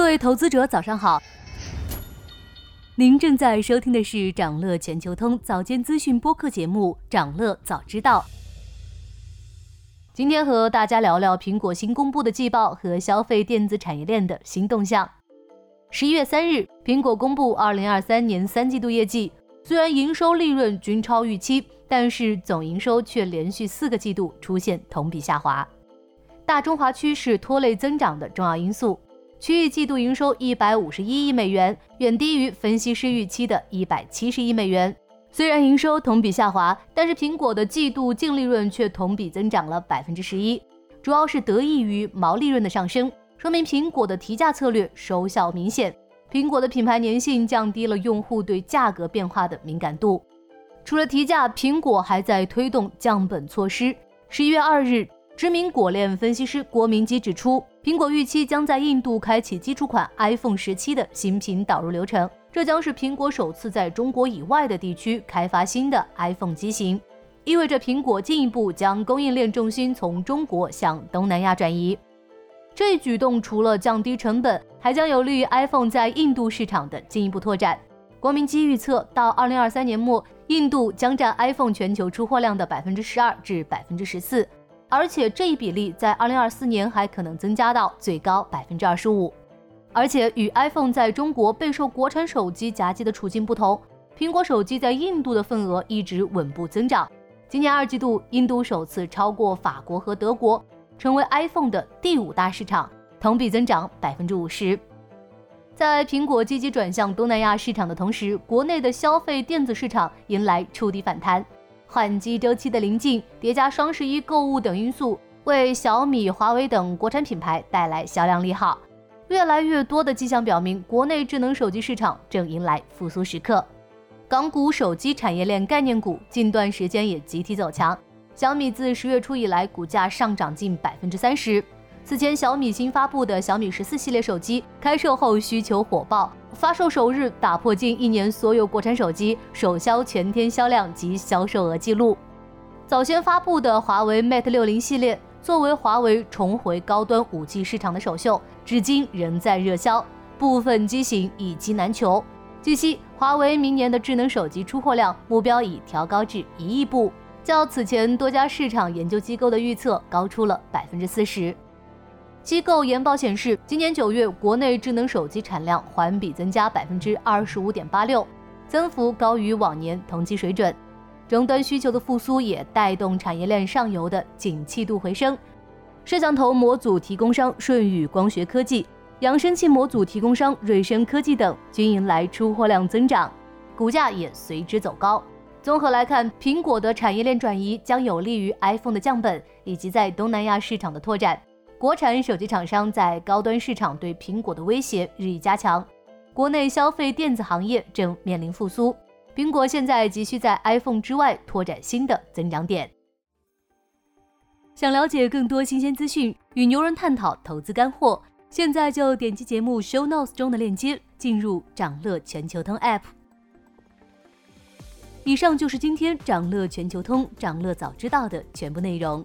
各位投资者，早上好。您正在收听的是长乐全球通早间资讯播客节目《长乐早知道》。今天和大家聊聊苹果新公布的季报和消费电子产业链的新动向。十一月三日，苹果公布二零二三年三季度业绩，虽然营收利润均超预期，但是总营收却连续四个季度出现同比下滑。大中华区是拖累增长的重要因素。区域季度营收一百五十一亿美元，远低于分析师预期的一百七十亿美元。虽然营收同比下滑，但是苹果的季度净利润却同比增长了百分之十一，主要是得益于毛利润的上升，说明苹果的提价策略收效明显。苹果的品牌粘性降低了用户对价格变化的敏感度。除了提价，苹果还在推动降本措施。十一月二日。知名果链分析师郭明基指出，苹果预期将在印度开启基础款 iPhone 十七的新品导入流程，这将是苹果首次在中国以外的地区开发新的 iPhone 机型，意味着苹果进一步将供应链重心从中国向东南亚转移。这一举动除了降低成本，还将有利于 iPhone 在印度市场的进一步拓展。郭明基预测，到二零二三年末，印度将占 iPhone 全球出货量的百分之十二至百分之十四。而且这一比例在二零二四年还可能增加到最高百分之二十五。而且与 iPhone 在中国备受国产手机夹击的处境不同，苹果手机在印度的份额一直稳步增长。今年二季度，印度首次超过法国和德国，成为 iPhone 的第五大市场，同比增长百分之五十。在苹果积极转向东南亚市场的同时，国内的消费电子市场迎来触底反弹。换机周期的临近，叠加双十一购物等因素，为小米、华为等国产品牌带来销量利好。越来越多的迹象表明，国内智能手机市场正迎来复苏时刻。港股手机产业链概念股近段时间也集体走强，小米自十月初以来股价上涨近百分之三十。此前，小米新发布的小米十四系列手机开售后需求火爆，发售首日打破近一年所有国产手机首销全天销量及销售额记录。早先发布的华为 Mate 六零系列，作为华为重回高端五 G 市场的首秀，至今仍在热销，部分机型一机难求。据悉，华为明年的智能手机出货量目标已调高至一亿部，较此前多家市场研究机构的预测高出了百分之四十。机构研报显示，今年九月国内智能手机产量环比增加百分之二十五点八六，增幅高于往年同期水准。终端需求的复苏也带动产业链上游的景气度回升。摄像头模组提供商舜宇光学科技、扬声器模组提供商瑞声科技等均迎来出货量增长，股价也随之走高。综合来看，苹果的产业链转移将有利于 iPhone 的降本以及在东南亚市场的拓展。国产手机厂商在高端市场对苹果的威胁日益加强，国内消费电子行业正面临复苏，苹果现在急需在 iPhone 之外拓展新的增长点。想了解更多新鲜资讯，与牛人探讨投资干货，现在就点击节目 Show Notes 中的链接，进入掌乐全球通 App。以上就是今天掌乐全球通掌乐早知道的全部内容。